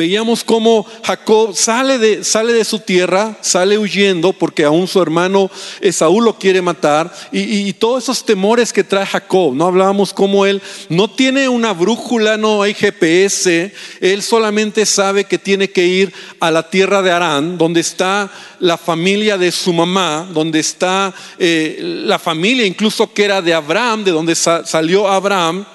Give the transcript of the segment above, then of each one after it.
veíamos cómo Jacob sale de, sale de su tierra, sale huyendo porque aún su hermano Esaú lo quiere matar y, todos esos temores que trae Jacob, ¿no? Hablábamos cómo él no tiene una brújula, no hay GPS, él solamente sabe que tiene que ir a la tierra de Arán, donde está la familia de su mamá, donde está eh, la familia incluso que era de Abraham, de donde salió Abraham.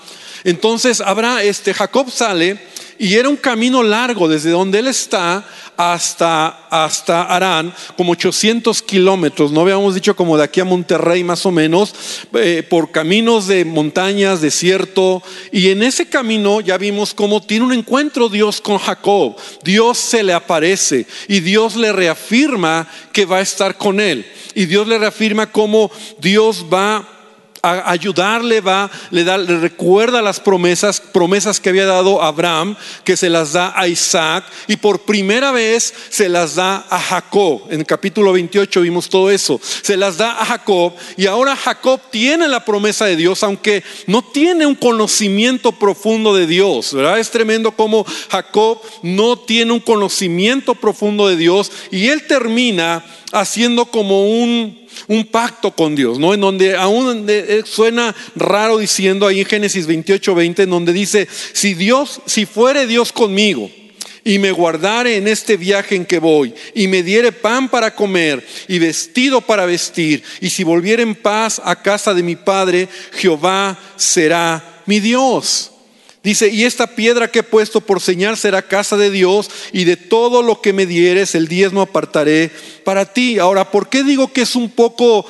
Entonces Abraham, este, Jacob sale y era un camino largo desde donde él está hasta, hasta Arán, como 800 kilómetros, no habíamos dicho como de aquí a Monterrey más o menos, eh, por caminos de montañas, desierto, y en ese camino ya vimos cómo tiene un encuentro Dios con Jacob, Dios se le aparece y Dios le reafirma que va a estar con él, y Dios le reafirma cómo Dios va ayudarle, va, le, da, le recuerda las promesas, promesas que había dado Abraham, que se las da a Isaac, y por primera vez se las da a Jacob. En el capítulo 28 vimos todo eso. Se las da a Jacob, y ahora Jacob tiene la promesa de Dios, aunque no tiene un conocimiento profundo de Dios. ¿verdad? Es tremendo como Jacob no tiene un conocimiento profundo de Dios, y él termina haciendo como un un pacto con Dios, ¿no? En donde aún eh, suena raro diciendo ahí en Génesis 28, 20, en donde dice, si Dios, si fuere Dios conmigo y me guardare en este viaje en que voy y me diere pan para comer y vestido para vestir y si volviere en paz a casa de mi Padre, Jehová será mi Dios. Dice, y esta piedra que he puesto por señal será casa de Dios, y de todo lo que me dieres, el diezmo apartaré para ti. Ahora, ¿por qué digo que es un poco,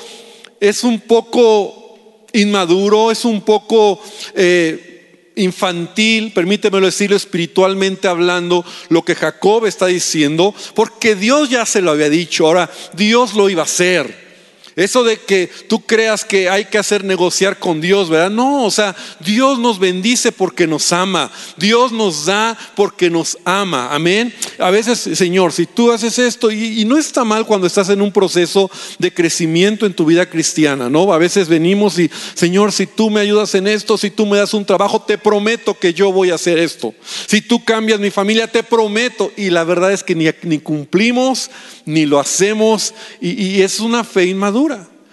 es un poco inmaduro, es un poco eh, infantil, permítemelo decirlo espiritualmente hablando, lo que Jacob está diciendo? Porque Dios ya se lo había dicho, ahora Dios lo iba a hacer. Eso de que tú creas que hay que hacer negociar con Dios, ¿verdad? No, o sea, Dios nos bendice porque nos ama. Dios nos da porque nos ama. Amén. A veces, Señor, si tú haces esto, y, no está mal cuando estás en un proceso de crecimiento en tu vida cristiana, ¿no? A veces venimos y, Señor, si tú me ayudas en esto, si tú me das un trabajo, te prometo que yo voy a hacer esto. Si tú cambias mi familia, te prometo. Y la verdad es que ni, cumplimos, ni lo hacemos, y es una fe inmadura.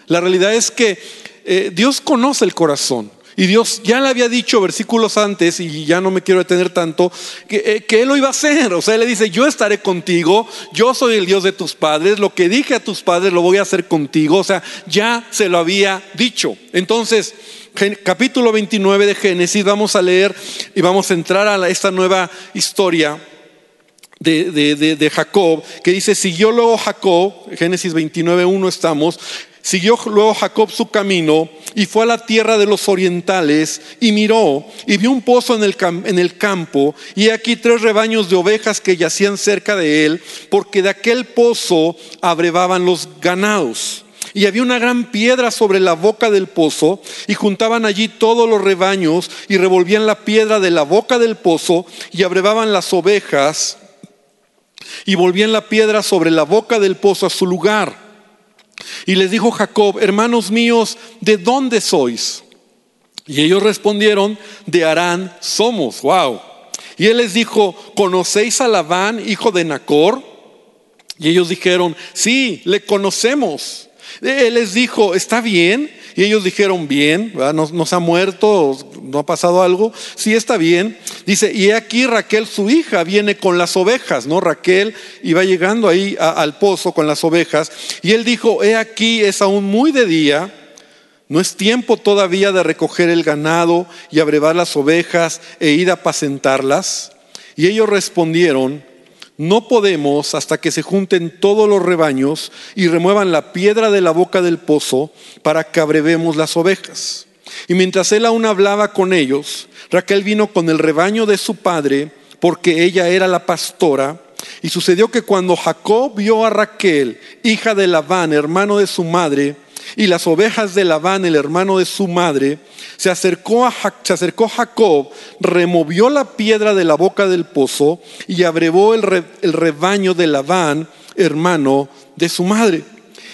La realidad es que eh, Dios conoce el corazón. Y Dios ya le había dicho versículos antes, y ya no me quiero detener tanto, que, eh, que, Él lo iba a hacer. O sea, Él le dice, yo estaré contigo, yo soy el Dios de tus padres, lo que dije a tus padres lo voy a hacer contigo. O sea, ya se lo había dicho. Entonces, capítulo 29 de Génesis, vamos a leer y vamos a entrar a esta nueva historia de, Jacob, que dice, siguió luego Jacob, Génesis 29.1 estamos, siguió luego Jacob su camino y fue a la tierra de los orientales y miró y vio un pozo en el, en el campo y aquí tres rebaños de ovejas que yacían cerca de él, porque de aquel pozo abrevaban los ganados. Y había una gran piedra sobre la boca del pozo, y juntaban allí todos los rebaños, y revolvían la piedra de la boca del pozo, y abrevaban las ovejas, y volvían la piedra sobre la boca del pozo a su lugar. Y les dijo Jacob, hermanos míos, ¿de dónde sois? Y ellos respondieron, de Arán somos. Wow. Y él les dijo, ¿conocéis a Labán, hijo de Nacor? Y ellos dijeron, sí, le conocemos. Él les dijo, ¿está bien? Y ellos dijeron, bien, ¿No, ha muerto, no ha pasado algo. Sí, está bien. Dice, y aquí Raquel, su hija, viene con las ovejas, ¿no? Raquel iba llegando ahí al pozo con las ovejas. Y él dijo, he aquí, es aún muy de día. No es tiempo todavía de recoger el ganado y abrevar las ovejas e ir a apacentarlas. Y ellos respondieron, no podemos hasta que se junten todos los rebaños y remuevan la piedra de la boca del pozo para que abrevemos las ovejas. Y mientras él aún hablaba con ellos, Raquel vino con el rebaño de su padre, porque ella era la pastora. Y sucedió que cuando Jacob vio a Raquel, hija de Labán, hermano de su madre, y las ovejas de Labán, el hermano de su madre, se acercó, a, se acercó Jacob, removió la piedra de la boca del pozo y abrevó el, el rebaño de Labán, hermano de su madre.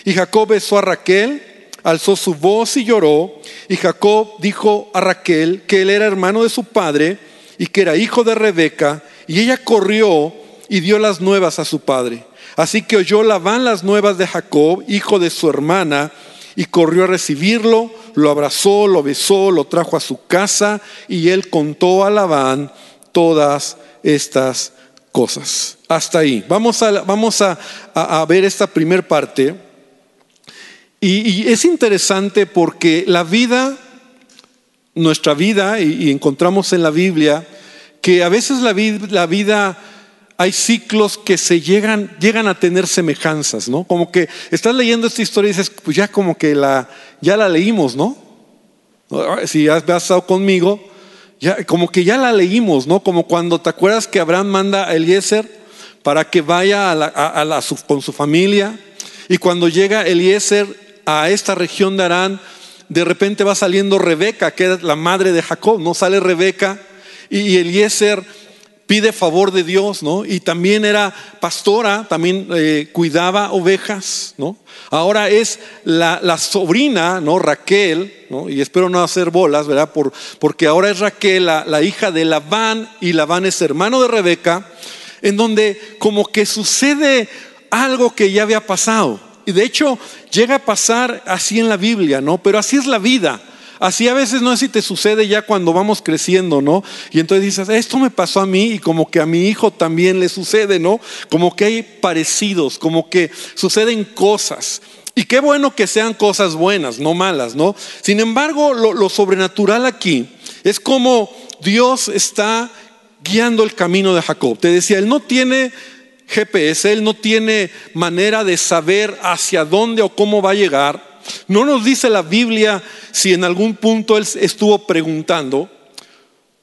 Y Jacob besó a Raquel, alzó su voz y lloró. Y Jacob dijo a Raquel que él era hermano de su padre y que era hijo de Rebeca, y ella corrió y dio las nuevas a su padre. Así que oyó Labán las nuevas de Jacob, hijo de su hermana, y corrió a recibirlo, lo abrazó, lo besó, lo trajo a su casa, y él contó a Labán todas estas cosas. Hasta ahí. Vamos a, vamos a, ver esta primer parte. Y, es interesante porque la vida, nuestra vida, y, encontramos en la Biblia, que a veces la vida hay ciclos que se llegan, llegan a tener semejanzas, ¿no? Como que estás leyendo esta historia y dices, pues ya como que la, ya la leímos, ¿no? Si has estado conmigo, ya, como que ya la leímos, ¿no? Como cuando te acuerdas que Abraham manda a Eliezer para que vaya con su familia, y cuando llega Eliezer a esta región de Arán, de repente va saliendo Rebeca, que es la madre de Jacob, ¿no? Sale Rebeca y Eliezer pide favor de Dios, ¿no? Y también era pastora, también eh, cuidaba ovejas, ¿no? Ahora es la, sobrina, ¿no? Raquel, ¿no? Y espero no hacer bolas, ¿verdad? Por, porque ahora es Raquel, la, la hija de Labán, y Labán es hermano de Rebeca, en donde como que sucede algo que ya había pasado. Y de hecho llega a pasar así en la Biblia, ¿no? Pero así es la vida. Así a veces no sé si te sucede ya cuando vamos creciendo, ¿no? Y entonces dices, esto me pasó a mí y como que a mi hijo también le sucede, ¿no? Como que hay parecidos, como que suceden cosas. Y qué bueno que sean cosas buenas, no malas, ¿no? Sin embargo, lo, sobrenatural aquí es como Dios está guiando el camino de Jacob. Te decía, él no tiene GPS, él no tiene manera de saber hacia dónde o cómo va a llegar. No nos dice la Biblia si en algún punto él estuvo preguntando.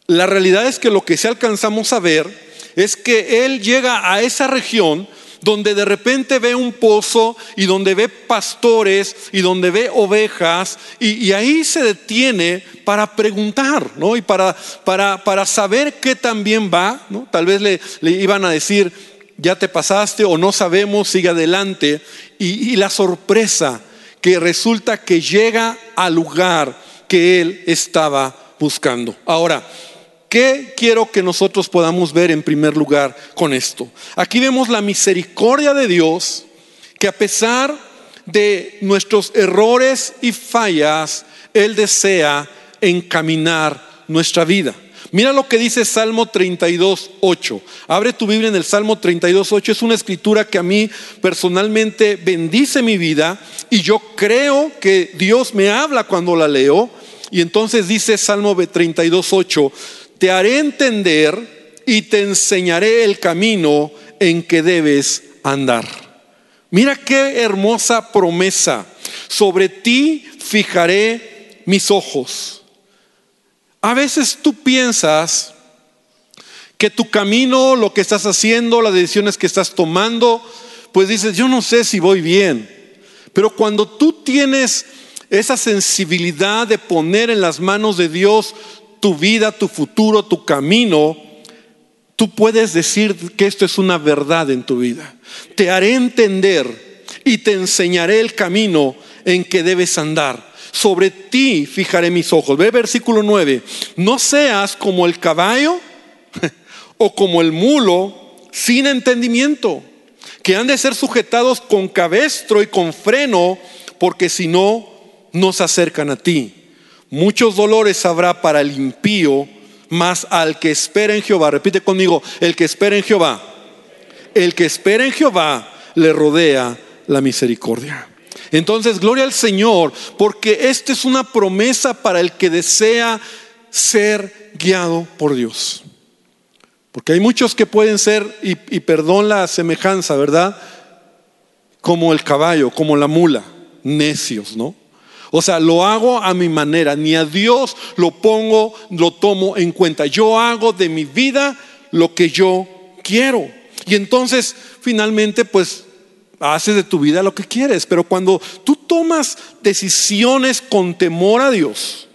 La realidad es que lo que sí alcanzamos a ver es que él llega a esa región donde de repente ve un pozo y donde ve pastores y donde ve ovejas y, ahí se detiene para preguntar, ¿no? Y para, para, para saber qué también va. Tal vez le, le, iban a decir, ya te pasaste o no sabemos, sigue adelante. Y la sorpresa que resulta que llega al lugar que él estaba buscando. Ahora, ¿qué quiero que nosotros podamos ver en primer lugar con esto? Aquí vemos la misericordia de Dios que a pesar de nuestros errores y fallas, Él desea encaminar nuestra vida. Mira lo que dice Salmo 32, 8. Abre tu Biblia en el Salmo 32, 8. Es una escritura que a mí personalmente bendice mi vida y yo creo que Dios me habla cuando la leo. Y entonces dice Salmo 32, 8, te haré entender y te enseñaré el camino en que debes andar. Mira qué hermosa promesa. Sobre ti fijaré mis ojos. A veces tú piensas que tu camino, lo que estás haciendo, las decisiones que estás tomando, pues dices, yo no sé si voy bien. Pero cuando tú tienes esa sensibilidad de poner en las manos de Dios tu vida, tu futuro, tu camino, tú puedes decir que esto es una verdad en tu vida. Te haré entender y te enseñaré el camino en que debes andar sobre ti fijaré mis ojos. Ve versículo 9. No seas como el caballo o como el mulo sin entendimiento, que han de ser sujetados con cabestro y con freno, porque si no, no se acercan a ti. Muchos dolores habrá para el impío, mas al que espera en Jehová, repite conmigo, el que espera en Jehová, el que espera en Jehová le rodea la misericordia. Entonces, gloria al Señor, porque esta es una promesa para el que desea ser guiado por Dios. Porque hay muchos que pueden ser, y, perdón la semejanza, ¿verdad? Como el caballo, como la mula, necios, ¿no? O sea, lo hago a mi manera, ni a Dios lo pongo, lo tomo en cuenta. Yo hago de mi vida lo que yo quiero. Y entonces, finalmente, pues haces de tu vida lo que quieres, pero cuando tú tomas decisiones con temor a Dios,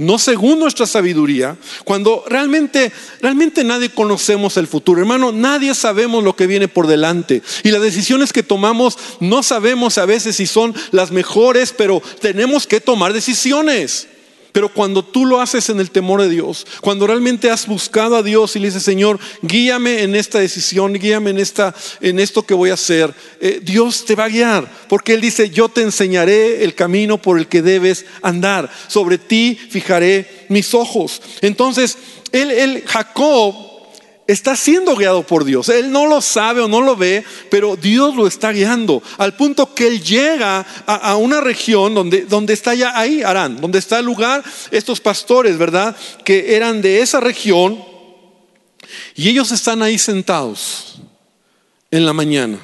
no según nuestra sabiduría, cuando realmente, realmente nadie conocemos el futuro, hermano, nadie sabemos lo que viene por delante. Y las decisiones que tomamos no sabemos a veces si son las mejores, pero tenemos que tomar decisiones. Pero cuando tú lo haces en el temor de Dios, cuando realmente has buscado a Dios y le dices, Señor, guíame en esta decisión, guíame en, esta, en esto que voy a hacer, eh, Dios te va a guiar. Porque Él dice, yo te enseñaré el camino por el que debes andar. Sobre ti fijaré mis ojos. Entonces, él, él Jacob está siendo guiado por Dios. Él no lo sabe o no lo ve, pero Dios lo está guiando. Al punto que él llega a, una región donde, donde está ya ahí, Arán, donde está el lugar, estos pastores, ¿verdad? Que eran de esa región. Y ellos están ahí sentados en la mañana.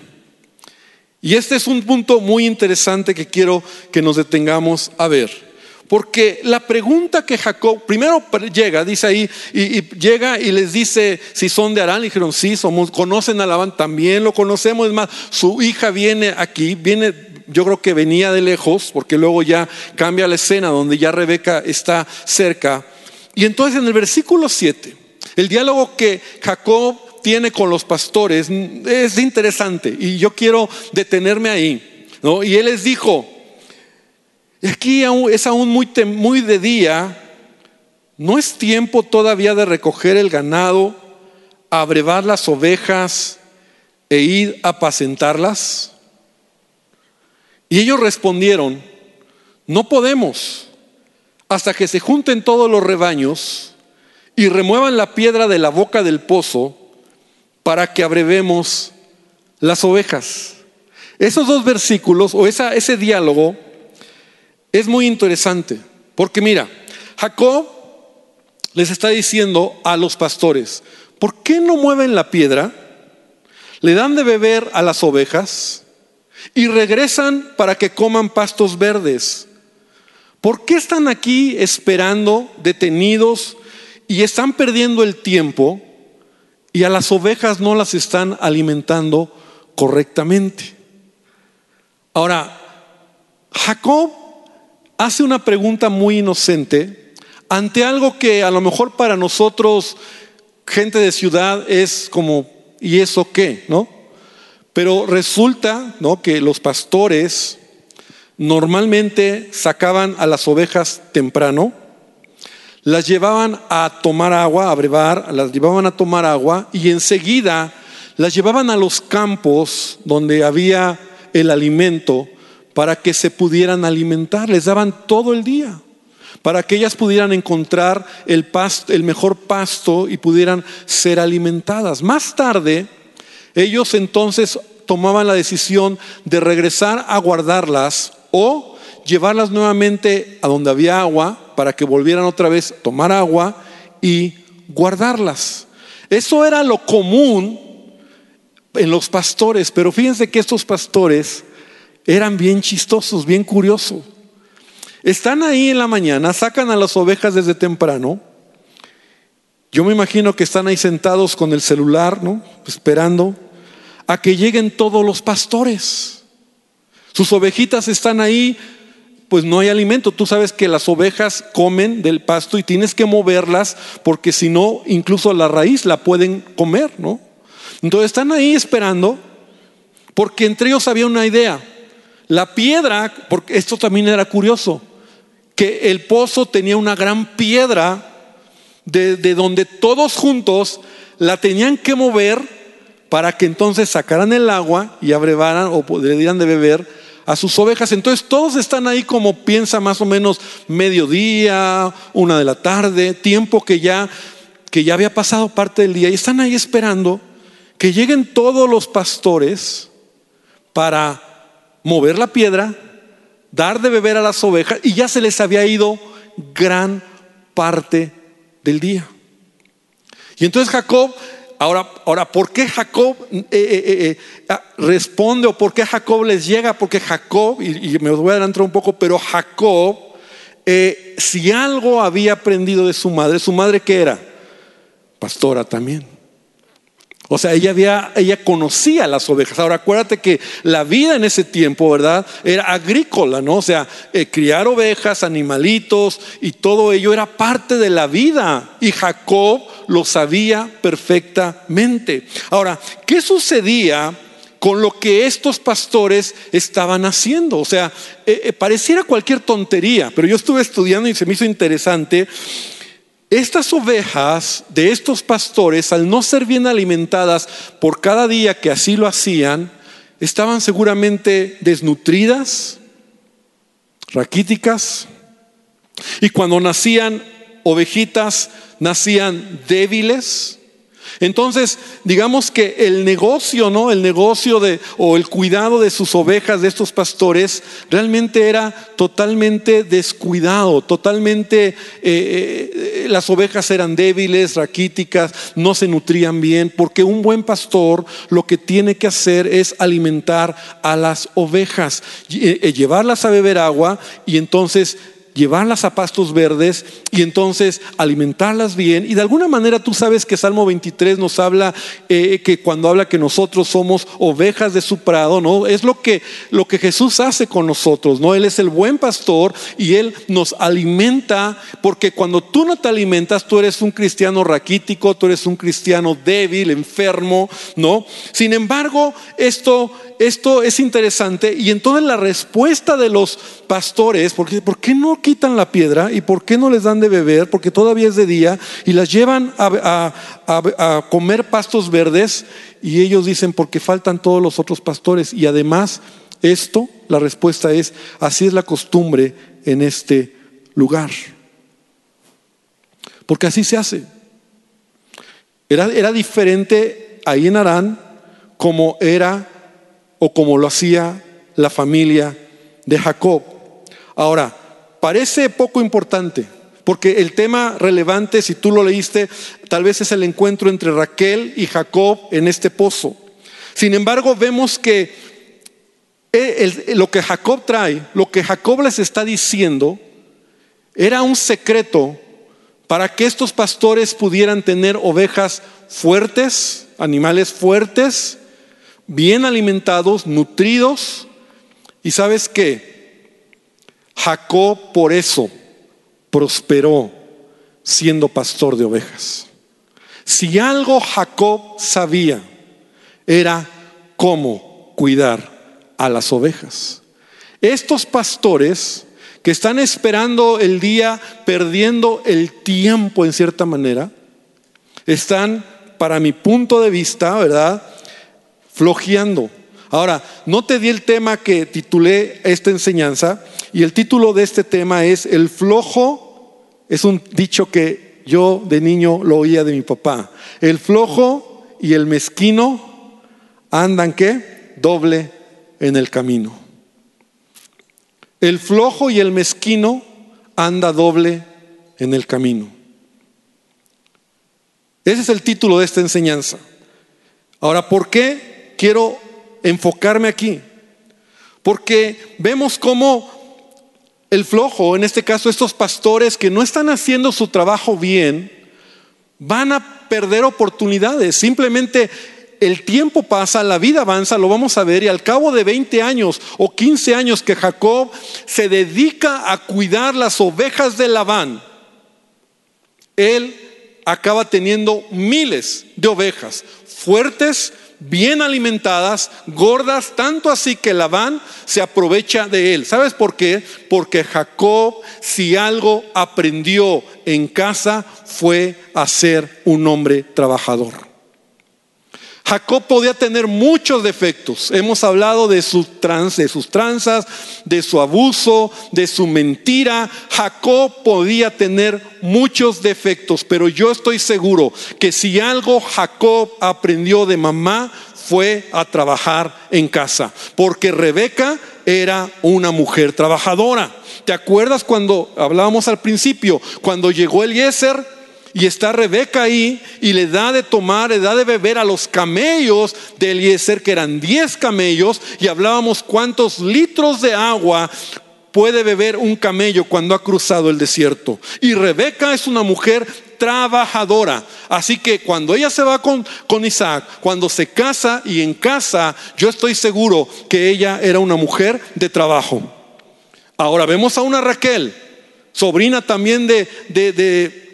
Y este es un punto muy interesante que quiero que nos detengamos a ver. Porque la pregunta que Jacob, primero llega, dice ahí, y, llega y les dice si son de Arán, y dijeron, sí, somos, conocen a Labán, también lo conocemos, es más, su hija viene aquí, viene, yo creo que venía de lejos, porque luego ya cambia la escena donde ya Rebeca está cerca. Y entonces en el versículo 7, el diálogo que Jacob tiene con los pastores es interesante, y yo quiero detenerme ahí. ¿no? Y él les dijo, y aquí es aún muy, muy de día. ¿No es tiempo todavía de recoger el ganado, abrevar las ovejas e ir a apacentarlas? Y ellos respondieron, no podemos hasta que se junten todos los rebaños y remuevan la piedra de la boca del pozo para que abrevemos las ovejas. Esos dos versículos o ese diálogo es muy interesante, porque mira, Jacob les está diciendo a los pastores, ¿por qué no mueven la piedra? Le dan de beber a las ovejas y regresan para que coman pastos verdes. ¿Por qué están aquí esperando, detenidos, y están perdiendo el tiempo y a las ovejas no las están alimentando correctamente? Ahora, Jacob hace una pregunta muy inocente ante algo que a lo mejor para nosotros, gente de ciudad, es como, ¿y eso qué? ¿No? Pero resulta ¿no? que los pastores normalmente sacaban a las ovejas temprano, las llevaban a tomar agua, a brevar, las llevaban a tomar agua y enseguida las llevaban a los campos donde había el alimento para que se pudieran alimentar. Les daban todo el día para que ellas pudieran encontrar el, pasto, el mejor pasto y pudieran ser alimentadas. Más tarde, ellos entonces tomaban la decisión de regresar a guardarlas o llevarlas nuevamente a donde había agua para que volvieran otra vez a tomar agua y guardarlas. Eso era lo común en los pastores, pero fíjense que estos pastores eran bien chistosos, bien curiosos. Están ahí en la mañana, sacan a las ovejas desde temprano. Yo me imagino que están ahí sentados con el celular, ¿no? Esperando a que lleguen todos los pastores. Sus ovejitas están ahí, pues no hay alimento. Tú sabes que las ovejas comen del pasto y tienes que moverlas porque si no, incluso la raíz la pueden comer, ¿no? Entonces están ahí esperando porque entre ellos había una idea. La piedra, porque esto también era curioso, que el pozo tenía una gran piedra de, donde todos juntos la tenían que mover para que entonces sacaran el agua y abrevaran o podrían de beber a sus ovejas. Entonces todos están ahí como piensa más o menos mediodía, una de la tarde, tiempo que ya que ya había pasado parte del día y están ahí esperando que lleguen todos los pastores para mover la piedra, dar de beber a las ovejas y ya se les había ido gran parte del día. Y entonces Jacob, ahora, ahora ¿por qué Jacob eh, eh, eh, ah, responde o por qué Jacob les llega? Porque Jacob, y, me voy a adelantar un poco, pero Jacob, si algo había aprendido de su madre, su madre que era pastora también. O sea, ella, había, ella conocía las ovejas. Ahora, acuérdate que la vida en ese tiempo, ¿verdad? Era agrícola, ¿no? O sea, eh, criar ovejas, animalitos y todo ello era parte de la vida. Y Jacob lo sabía perfectamente. Ahora, ¿qué sucedía con lo que estos pastores estaban haciendo. O sea, eh, eh, pareciera cualquier tontería, pero yo estuve estudiando y se me hizo interesante. Estas ovejas de estos pastores, al no ser bien alimentadas por cada día que así lo hacían, estaban seguramente desnutridas, raquíticas, y cuando nacían ovejitas, nacían débiles, entonces, digamos que el negocio, ¿no? El negocio de, o el cuidado de sus ovejas, de estos pastores, realmente era totalmente descuidado, totalmente, eh, eh, las ovejas eran débiles, raquíticas, no se nutrían bien, porque un buen pastor lo que tiene que hacer es alimentar a las ovejas, eh, llevarlas a beber agua y entonces llevarlas a pastos verdes y entonces alimentarlas bien. Y de alguna manera tú sabes que Salmo 23 nos habla eh, que cuando habla que nosotros somos ovejas de su prado, ¿no? Es lo que, lo que Jesús hace con nosotros, ¿no? Él es el buen pastor y Él nos alimenta porque cuando tú no te alimentas, tú eres un cristiano raquítico, tú eres un cristiano débil, enfermo, ¿no? Sin embargo, esto esto es interesante y entonces la respuesta de los pastores, porque, ¿por qué no quitan la piedra y por qué no les dan de beber? Porque todavía es de día y las llevan a, comer pastos verdes y ellos dicen porque faltan todos los otros pastores y además esto, la respuesta es, así es la costumbre en este lugar. Porque así se hace. Era, era diferente ahí en Arán como era o como lo hacía la familia de Jacob. Ahora, parece poco importante, porque el tema relevante, si tú lo leíste, tal vez es el encuentro entre Raquel y Jacob en este pozo. Sin embargo, vemos que eh, lo que Jacob trae, lo que Jacob les está diciendo, era un secreto para que estos pastores pudieran tener ovejas fuertes, animales fuertes, bien alimentados, nutridos. Y sabes qué? Jacob por eso prosperó siendo pastor de ovejas. Si algo Jacob sabía era cómo cuidar a las ovejas. Estos pastores que están esperando el día, perdiendo el tiempo en cierta manera, están, para mi punto de vista, ¿verdad? flojeando. Ahora, no te di el tema que titulé esta enseñanza y el título de este tema es El flojo, es un dicho que yo de niño lo oía de mi papá. El flojo y el mezquino andan qué? Doble en el camino. El flojo y el mezquino anda doble en el camino. Ese es el título de esta enseñanza. Ahora, ¿por qué quiero enfocarme aquí, porque vemos cómo el flojo, en este caso estos pastores que no están haciendo su trabajo bien, van a perder oportunidades. Simplemente el tiempo pasa, la vida avanza, lo vamos a ver, y al cabo de 20 años o 15 años que Jacob se dedica a cuidar las ovejas de Labán, él acaba teniendo miles de ovejas fuertes, bien alimentadas, gordas, tanto así que Labán se aprovecha de él. ¿Sabes por qué? Porque Jacob, si algo aprendió en casa, fue a ser un hombre trabajador. Jacob podía tener muchos defectos. Hemos hablado de, sus trans, de tranzas, de su abuso, de su mentira. Jacob podía tener muchos defectos, pero yo estoy seguro que si algo Jacob aprendió de mamá fue a trabajar en casa, porque Rebeca era una mujer trabajadora. ¿Te acuerdas cuando hablábamos al principio, cuando llegó Eliezer? Y está Rebeca ahí y le da de tomar, le da de beber a los camellos de Eliezer, que eran 10 camellos, y hablábamos cuántos litros de agua puede beber un camello cuando ha cruzado el desierto. Y Rebeca es una mujer trabajadora. Así que cuando ella se va con, con, Isaac, cuando se casa y en casa, yo estoy seguro que ella era una mujer de trabajo. Ahora vemos a una Raquel, sobrina también de, de de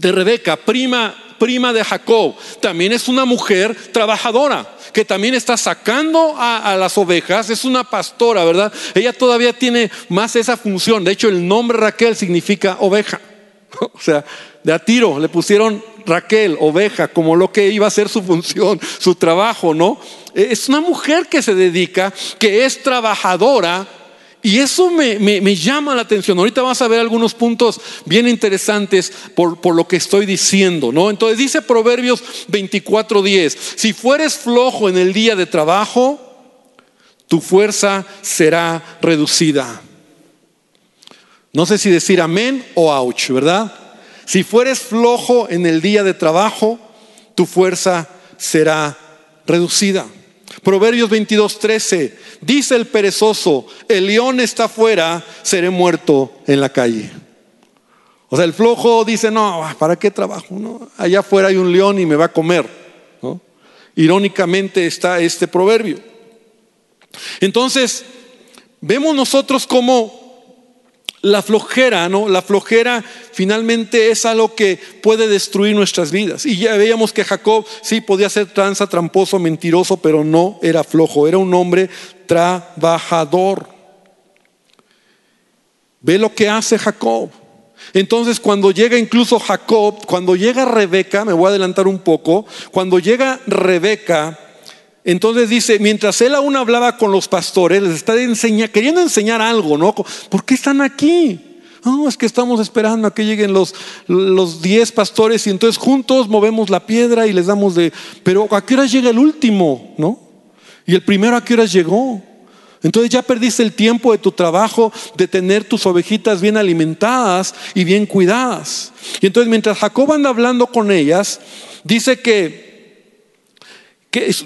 Rebeca, prima, prima de Jacob, también es una mujer trabajadora que también está sacando a, las ovejas, es una pastora, ¿verdad? Ella todavía tiene más esa función. De hecho, el nombre Raquel significa oveja. O sea, de a tiro le pusieron Raquel, oveja, como lo que iba a ser su función, su trabajo, ¿no? Es una mujer que se dedica, que es trabajadora, y eso me, llama la atención. Ahorita vamos a ver algunos puntos bien interesantes por, por, lo que estoy diciendo, ¿no? Entonces dice Proverbios 24:10, si fueres flojo en el día de trabajo, tu fuerza será reducida. No sé si decir amén o ouch, ¿verdad? Si fueres flojo en el día de trabajo, tu fuerza será reducida. Proverbios 22, 13. Dice el perezoso, el león está afuera, seré muerto en la calle. O sea, el flojo dice, no, ¿para qué trabajo? Allá afuera hay un león y me va a comer. Irónicamente está este proverbio. Entonces, vemos nosotros cómo la flojera, ¿no? La flojera finalmente es algo que puede destruir nuestras vidas. Y ya veíamos que Jacob sí podía ser tranza, tramposo, mentiroso, pero no era flojo, era un hombre trabajador. Ve lo que hace Jacob. Entonces cuando llega incluso Jacob, cuando llega Rebeca, me voy a adelantar un poco, cuando llega Rebeca, entonces dice, mientras él aún hablaba con los pastores, les está queriendo enseñar algo, ¿no? ¿Por qué están aquí? No, es que estamos esperando a que lleguen los, los diez pastores y entonces juntos movemos la piedra y les damos de... Pero ¿a qué hora llega el último? ¿No? Y el primero a qué hora llegó. Entonces ya perdiste el tiempo de tu trabajo de tener tus ovejitas bien alimentadas y bien cuidadas. Y entonces mientras Jacob anda hablando con ellas, dice que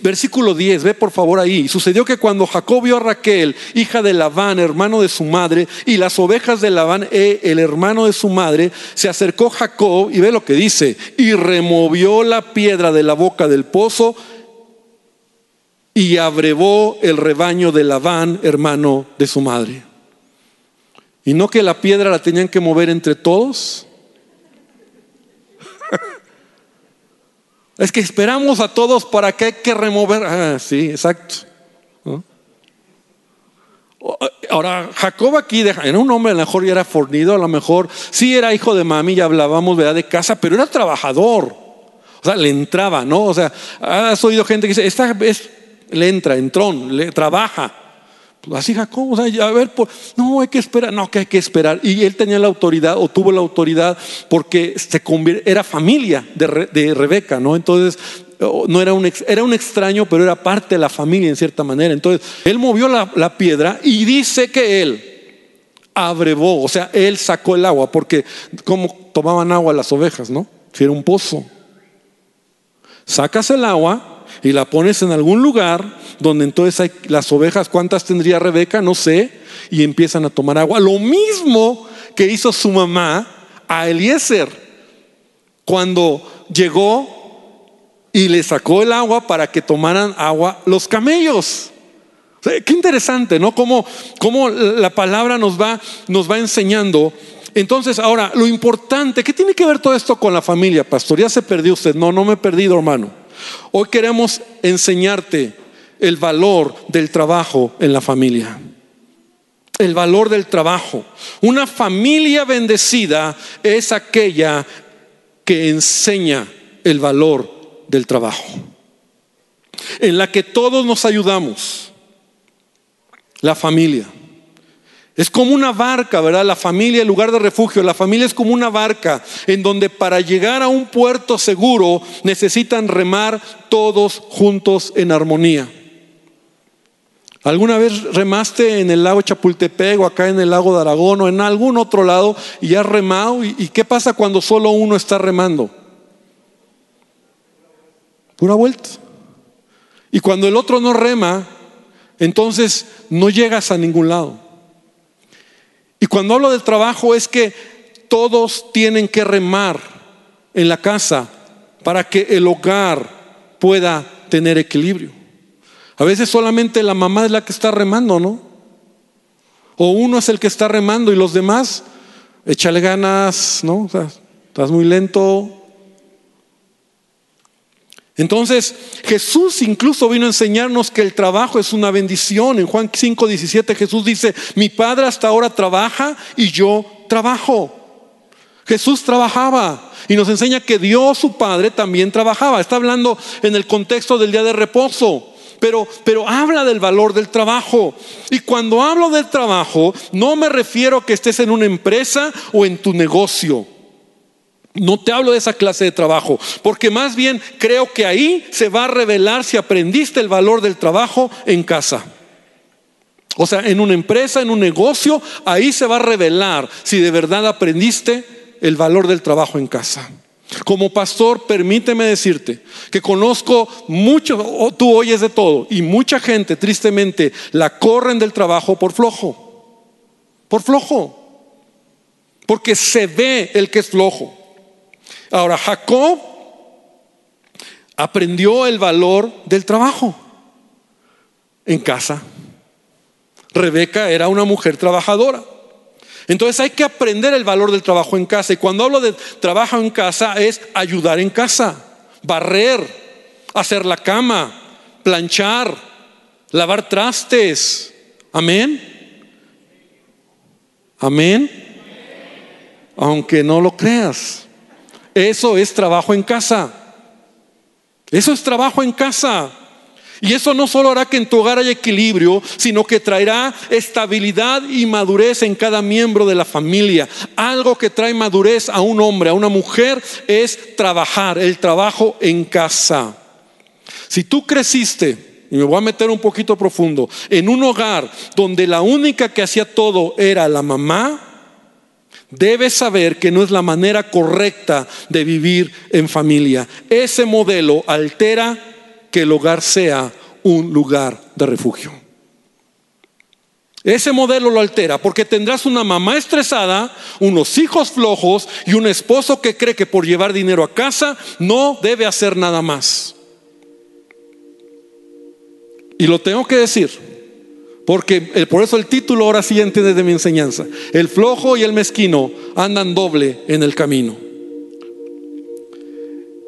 versículo 10, ve por favor ahí. Sucedió que cuando Jacob vio a Raquel, hija de Labán, hermano de su madre, y las ovejas de Labán, eh, el hermano de su madre, se acercó Jacob y ve lo que dice, y removió la piedra de la boca del pozo y abrevó el rebaño de Labán, hermano de su madre. Y no que la piedra la tenían que mover entre todos. Es que esperamos a todos para que hay que remover. Ah, sí, exacto. Ahora, Jacob aquí era un hombre, a lo mejor ya era fornido, a lo mejor sí era hijo de mami, ya hablábamos de casa, pero era trabajador. O sea, le entraba, ¿no? O sea, has oído gente que dice, esta vez le entra, entrón, le trabaja. Pues así Jacob, o sea, a ver, no hay que esperar, no, que hay que esperar. Y él tenía la autoridad o tuvo la autoridad porque se era familia de, Rebeca, ¿no? Entonces, no era un, era un extraño, pero era parte de la familia en cierta manera. Entonces, él movió la, la piedra y dice que él abrevó, o sea, él sacó el agua, porque como tomaban agua las ovejas, ¿no? Si era un pozo. Sacas el agua y la pones en algún lugar donde entonces hay las ovejas, ¿cuántas tendría Rebeca? No sé, y empiezan a tomar agua. Lo mismo que hizo su mamá a Eliezer cuando llegó y le sacó el agua para que tomaran agua los camellos. qué interesante, ¿no? Cómo, cómo la palabra nos va, nos va enseñando. Entonces, ahora, lo importante, ¿qué tiene que ver todo esto con la familia, pastor? Ya se perdió usted. No, no me he perdido, hermano. Hoy queremos enseñarte el valor del trabajo en la familia. El valor del trabajo. Una familia bendecida es aquella que enseña el valor del trabajo. En la que todos nos ayudamos. La familia. Es como una barca, ¿verdad? La familia, el lugar de refugio, la familia es como una barca en donde para llegar a un puerto seguro necesitan remar todos juntos en armonía. ¿Alguna vez remaste en el lago Chapultepec o acá en el lago de Aragón o en algún otro lado y has remado? ¿Y, qué pasa cuando solo uno está remando? Una vuelta. Y cuando el otro no rema, entonces no llegas a ningún lado. Y cuando hablo del trabajo es que todos tienen que remar en la casa para que el hogar pueda tener equilibrio. A veces solamente la mamá es la que está remando, ¿no? O uno es el que está remando y los demás, échale ganas, ¿no? O sea, estás muy lento. Entonces, Jesús incluso vino a enseñarnos que el trabajo es una bendición. En Juan 5, 17 Jesús dice, mi Padre hasta ahora trabaja y yo trabajo. Jesús trabajaba y nos enseña que Dios, su Padre, también trabajaba. Está hablando en el contexto del día de reposo. Pero, pero, habla del valor del trabajo. Y cuando hablo del trabajo, no me refiero a que estés en una empresa o en tu negocio. No te hablo de esa clase de trabajo, porque más bien creo que ahí se va a revelar si aprendiste el valor del trabajo en casa. O sea, en una empresa, en un negocio, ahí se va a revelar si de verdad aprendiste el valor del trabajo en casa. Como pastor, permíteme decirte que conozco mucho, tú oyes de todo, y mucha gente tristemente la corren del trabajo por flojo, por flojo, porque se ve el que es flojo. Ahora, Jacob aprendió el valor del trabajo en casa. Rebeca era una mujer trabajadora. Entonces hay que aprender el valor del trabajo en casa. Y cuando hablo de trabajo en casa es ayudar en casa, barrer, hacer la cama, planchar, lavar trastes. Amén. Amén. Aunque no lo creas. Eso es trabajo en casa. Eso es trabajo en casa. Y eso no solo hará que en tu hogar haya equilibrio, sino que traerá estabilidad y madurez en cada miembro de la familia. Algo que trae madurez a un hombre, a una mujer, es trabajar, el trabajo en casa. Si tú creciste, y me voy a meter un poquito profundo, en un hogar donde la única que hacía todo era la mamá, debes saber que no es la manera correcta de vivir en familia. Ese modelo altera que el hogar sea un lugar de refugio. Ese modelo lo altera porque tendrás una mamá estresada, unos hijos flojos y un esposo que cree que por llevar dinero a casa no debe hacer nada más. Y lo tengo que decir, porque por eso el título ahora sí entiende de mi enseñanza. El flojo y el mezquino andan doble en el camino.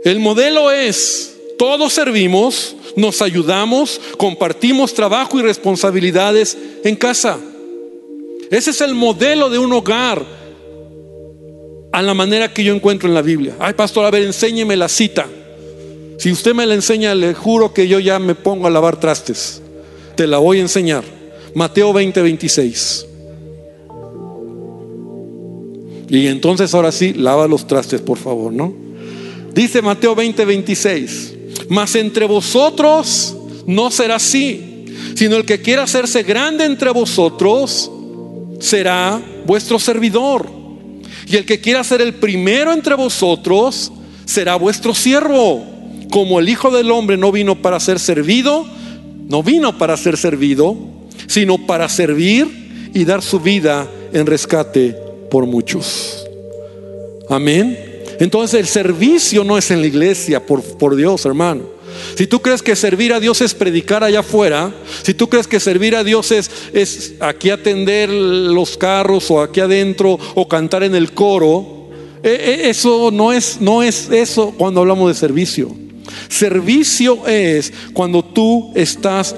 El modelo es todos servimos, nos ayudamos, compartimos trabajo y responsabilidades en casa. Ese es el modelo de un hogar a la manera que yo encuentro en la Biblia. Ay, pastor, a ver, enséñeme la cita. Si usted me la enseña, le juro que yo ya me pongo a lavar trastes. Te la voy a enseñar. Mateo 20, 26. Y entonces ahora sí, lava los trastes, por favor, ¿no? Dice Mateo 20, 26. Mas entre vosotros no será así, sino el que quiera hacerse grande entre vosotros será vuestro servidor. Y el que quiera ser el primero entre vosotros será vuestro siervo. Como el Hijo del Hombre no vino para ser servido, no vino para ser servido, sino para servir y dar su vida en rescate por muchos. Amén. Entonces el servicio no es en la iglesia, por, por Dios, hermano. Si tú crees que servir a Dios es predicar allá afuera, si tú crees que servir a Dios es, es aquí atender los carros o aquí adentro o cantar en el coro, e, e, eso no es, no es eso cuando hablamos de servicio. Servicio es cuando tú estás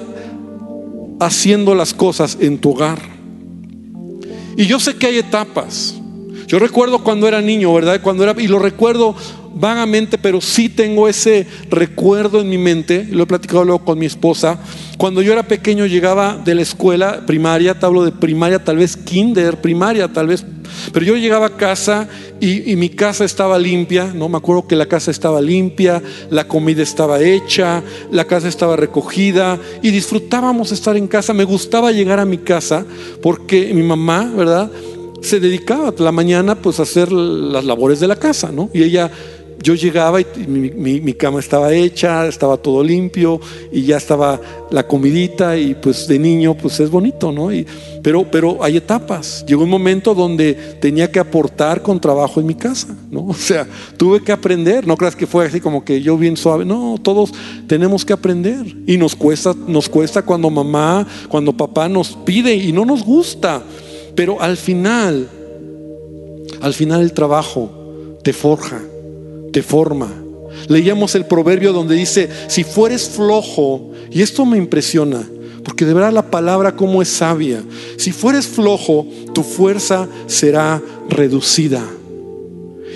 haciendo las cosas en tu hogar. Y yo sé que hay etapas. Yo recuerdo cuando era niño, ¿verdad? Cuando era, y lo recuerdo vagamente, pero sí tengo ese recuerdo en mi mente, lo he platicado luego con mi esposa. Cuando yo era pequeño llegaba de la escuela primaria, hablo de primaria, tal vez kinder, primaria, tal vez, pero yo llegaba a casa y, mi casa estaba limpia, no me acuerdo que la casa estaba limpia, la comida estaba hecha, la casa estaba recogida y disfrutábamos estar en casa. Me gustaba llegar a mi casa porque mi mamá, ¿verdad? se dedicaba la mañana pues a hacer las labores de la casa, ¿no? Y ella, yo llegaba y mi, cama estaba hecha, estaba todo limpio y ya estaba la comidita y pues de niño pues es bonito, ¿no? Pero, pero hay etapas. Llegó un momento donde tenía que aportar con trabajo en mi casa, ¿no? O sea, tuve que aprender. No creas que fue así como que yo bien suave. No, todos tenemos que aprender y nos cuesta, nos cuesta cuando mamá, cuando papá nos pide y no nos gusta. Pero al final, al final el trabajo te forja, te forma. Leíamos el proverbio donde dice, si fueres flojo, y esto me impresiona, porque de verdad la palabra como es sabia, si fueres flojo, tu fuerza será reducida.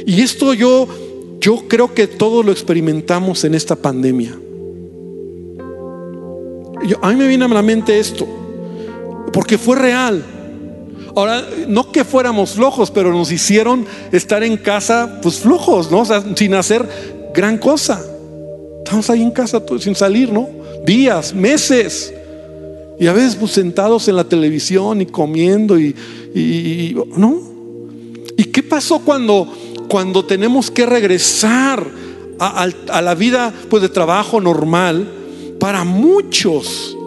Y esto yo, yo creo que todo lo experimentamos en esta pandemia. a mí me viene a la mente esto, porque fue real. Ahora, no que fuéramos flojos, pero nos hicieron estar en casa, pues flojos, ¿no? sin hacer gran cosa. Estamos ahí en casa sin salir, ¿no? Días, meses. Y a veces pues, sentados en la televisión y comiendo y, ¿no? ¿Y qué pasó cuando, cuando tenemos que regresar a, a la vida pues, de trabajo normal? Para muchos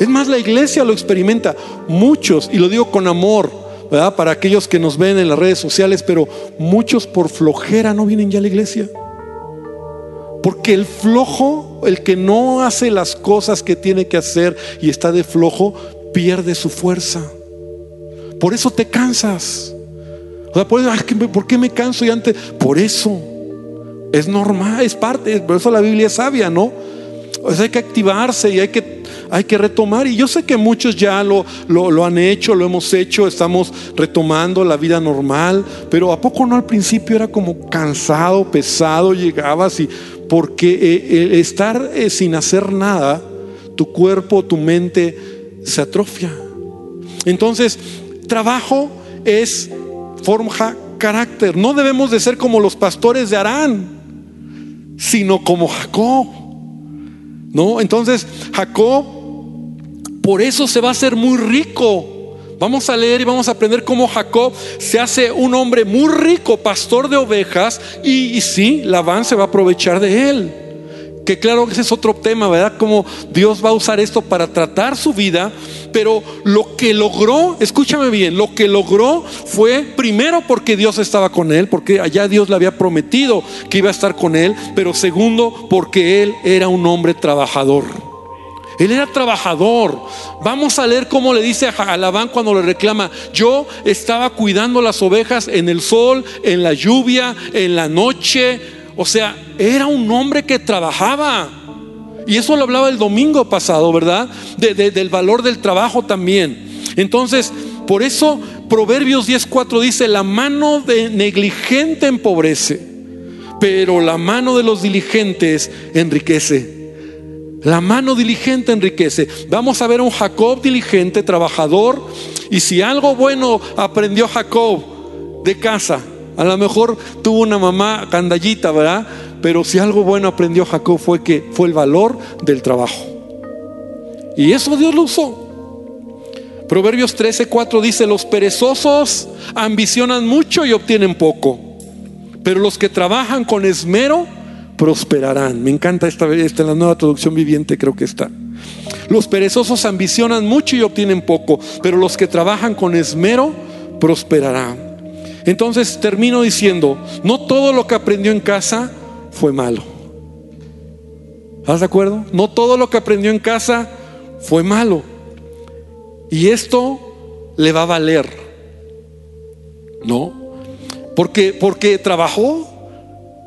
es más, la iglesia lo experimenta, muchos, y lo digo con amor, ¿verdad? Para aquellos que nos ven en las redes sociales, pero muchos por flojera no vienen ya a la iglesia. Porque el flojo, el que no hace las cosas que tiene que hacer y está de flojo, pierde su fuerza. Por eso te cansas. O sea, por, ¿por qué me canso y antes? Por eso. Es normal, es parte, por eso la Biblia es sabia, ¿no? O sea, hay que activarse y hay que hay que retomar. Y yo sé que muchos ya lo, lo, han hecho, lo hemos hecho, estamos retomando la vida normal, pero ¿a poco no al principio era como cansado, pesado, llegabas y porque eh, estar eh, sin hacer nada, tu cuerpo, tu mente se atrofia. Entonces, trabajo es forja carácter. No debemos de ser como los pastores de Arán, sino como Jacob. ¿No? Entonces, Jacob por eso se va a hacer muy rico. Vamos a leer y vamos a aprender cómo Jacob se hace un hombre muy rico, pastor de ovejas, y, y sí, Labán se va a aprovechar de él. Que claro que ese es otro tema, ¿verdad? Cómo Dios va a usar esto para tratar su vida, pero lo que logró, escúchame bien, lo que logró fue primero porque Dios estaba con él, porque allá Dios le había prometido que iba a estar con él, pero segundo porque él era un hombre trabajador. Él era trabajador. Vamos a leer cómo le dice a Labán cuando le reclama, yo estaba cuidando las ovejas en el sol, en la lluvia, en la noche. O sea, era un hombre que trabajaba. Y eso lo hablaba el domingo pasado, ¿verdad? del valor del trabajo también. Entonces, por eso Proverbios 10.4 dice, la mano de negligente empobrece, pero la mano de los diligentes enriquece. La mano diligente enriquece. Vamos a ver a un Jacob diligente, trabajador. Y si algo bueno aprendió Jacob de casa, a lo mejor tuvo una mamá candallita, ¿verdad? Pero si algo bueno aprendió Jacob fue que fue el valor del trabajo. Y eso Dios lo usó. Proverbios 13:4 dice, los perezosos ambicionan mucho y obtienen poco, pero los que trabajan con esmero prosperarán. Me encanta esta, esta en la nueva traducción viviente, creo que está. Los perezosos ambicionan mucho y obtienen poco, pero los que trabajan con esmero prosperarán. Entonces termino diciendo, no todo lo que aprendió en casa fue malo. ¿Estás de acuerdo? No todo lo que aprendió en casa fue malo. Y esto le va a valer. ¿No? Porque porque trabajó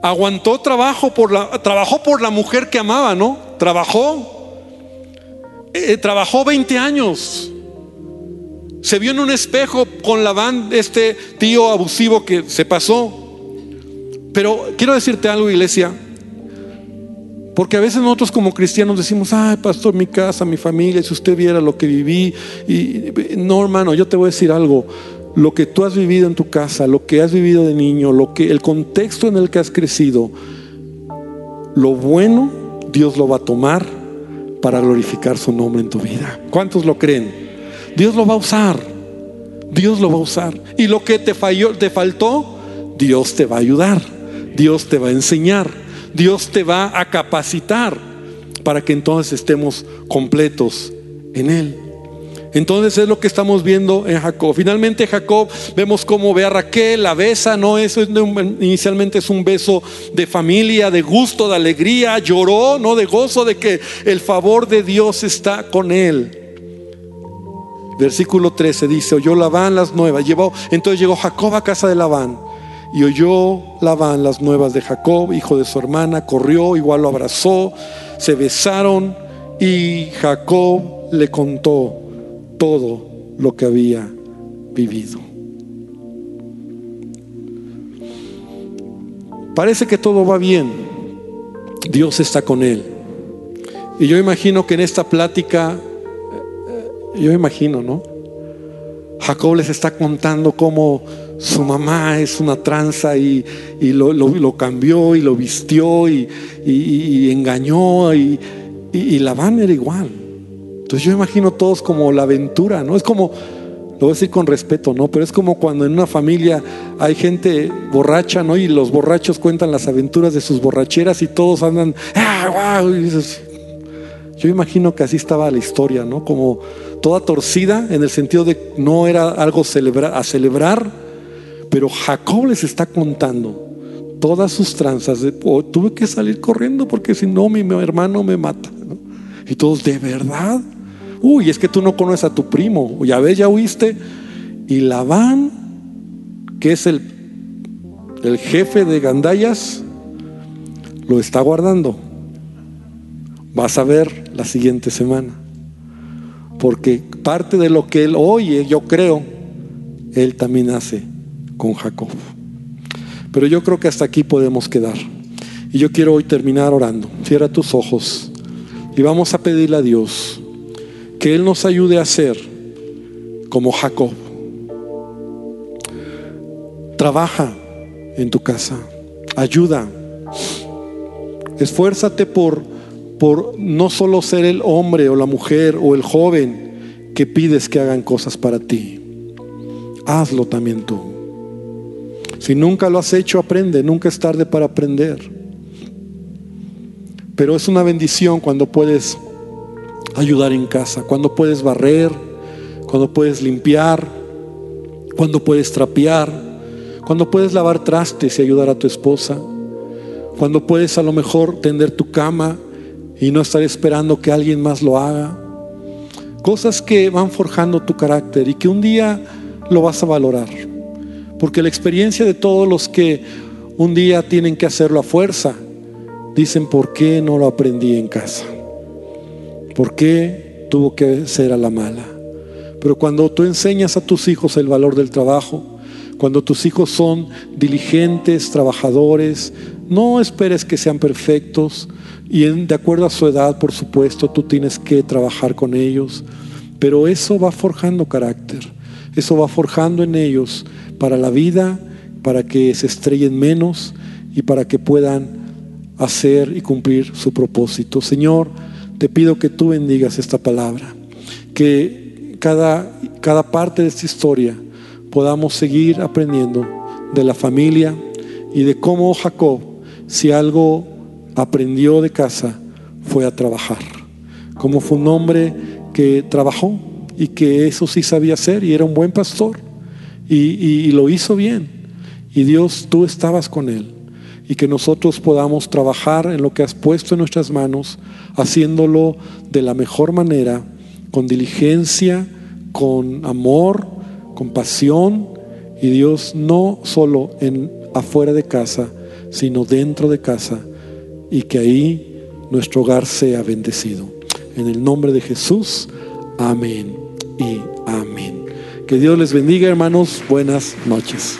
aguantó trabajo por la, trabajó por la mujer que amaba, ¿no? Trabajó, eh, trabajó 20 años. Se vio en un espejo con la banda, este tío abusivo que se pasó. Pero quiero decirte algo, iglesia. Porque a veces nosotros como cristianos decimos, ay, pastor, mi casa, mi familia, si usted viera lo que viví. Y no, hermano, yo te voy a decir algo lo que tú has vivido en tu casa, lo que has vivido de niño, lo que el contexto en el que has crecido, lo bueno Dios lo va a tomar para glorificar su nombre en tu vida. ¿Cuántos lo creen? Dios lo va a usar. Dios lo va a usar. Y lo que te falló, te faltó, Dios te va a ayudar. Dios te va a enseñar. Dios te va a capacitar para que entonces estemos completos en él. Entonces es lo que estamos viendo en Jacob. Finalmente Jacob vemos cómo ve a Raquel, la besa, no, eso inicialmente es un beso de familia, de gusto, de alegría, lloró, no de gozo de que el favor de Dios está con él. Versículo 13 dice, oyó Labán las nuevas, llevó, entonces llegó Jacob a casa de Labán Y oyó Labán las nuevas de Jacob, hijo de su hermana, corrió, igual lo abrazó, se besaron y Jacob le contó todo lo que había vivido. Parece que todo va bien. Dios está con él. Y yo imagino que en esta plática, eh, yo imagino, ¿no? Jacob les está contando cómo su mamá es una tranza y, lo, cambió y lo vistió y, engañó y, y Labán era igual. Entonces yo imagino todos como la aventura, ¿no? Es como, lo voy a decir con respeto, ¿no? Pero es como cuando en una familia hay gente borracha, ¿no? Y los borrachos cuentan las aventuras de sus borracheras y todos andan, ¡ah, wow! yo imagino que así estaba la historia, ¿no? Como toda torcida en el sentido de no era algo a celebrar, pero Jacob les está contando todas sus tranzas. De, oh, tuve que salir corriendo porque si no mi, hermano me mata. Y todos, ¿de verdad? Uy, es que tú no conoces a tu primo. Ya ves, ya huiste. Y Labán, que es el, el jefe de Gandayas, lo está guardando. Vas a ver la siguiente semana. Porque parte de lo que él oye, yo creo, él también hace con Jacob. Pero yo creo que hasta aquí podemos quedar. Y yo quiero hoy terminar orando. Cierra tus ojos y vamos a pedirle a Dios que Él nos ayude a ser como Jacob. Trabaja en tu casa, ayuda, esfuérzate por, por no solo ser el hombre o la mujer o el joven que pides que hagan cosas para ti, hazlo también tú. Si nunca lo has hecho, aprende, nunca es tarde para aprender. Pero es una bendición cuando puedes ayudar en casa, cuando puedes barrer, cuando puedes limpiar, cuando puedes trapear, cuando puedes lavar trastes y ayudar a tu esposa, cuando puedes a lo mejor tender tu cama y no estar esperando que alguien más lo haga. Cosas que van forjando tu carácter y que un día lo vas a valorar. Porque la experiencia de todos los que un día tienen que hacerlo a fuerza, dicen, ¿por qué no lo aprendí en casa? ¿Por qué tuvo que ser a la mala? Pero cuando tú enseñas a tus hijos el valor del trabajo, cuando tus hijos son diligentes, trabajadores, no esperes que sean perfectos y de acuerdo a su edad, por supuesto, tú tienes que trabajar con ellos, pero eso va forjando carácter, eso va forjando en ellos para la vida, para que se estrellen menos y para que puedan hacer y cumplir su propósito. Señor, te pido que tú bendigas esta palabra, que cada, cada parte de esta historia podamos seguir aprendiendo de la familia y de cómo Jacob, si algo aprendió de casa, fue a trabajar. Como fue un hombre que trabajó y que eso sí sabía hacer y era un buen pastor y, y lo hizo bien. Y Dios, tú estabas con él y que nosotros podamos trabajar en lo que has puesto en nuestras manos, haciéndolo de la mejor manera, con diligencia, con amor, con pasión, y Dios no solo en afuera de casa, sino dentro de casa, y que ahí nuestro hogar sea bendecido. En el nombre de Jesús, amén y amén. Que Dios les bendiga, hermanos. Buenas noches.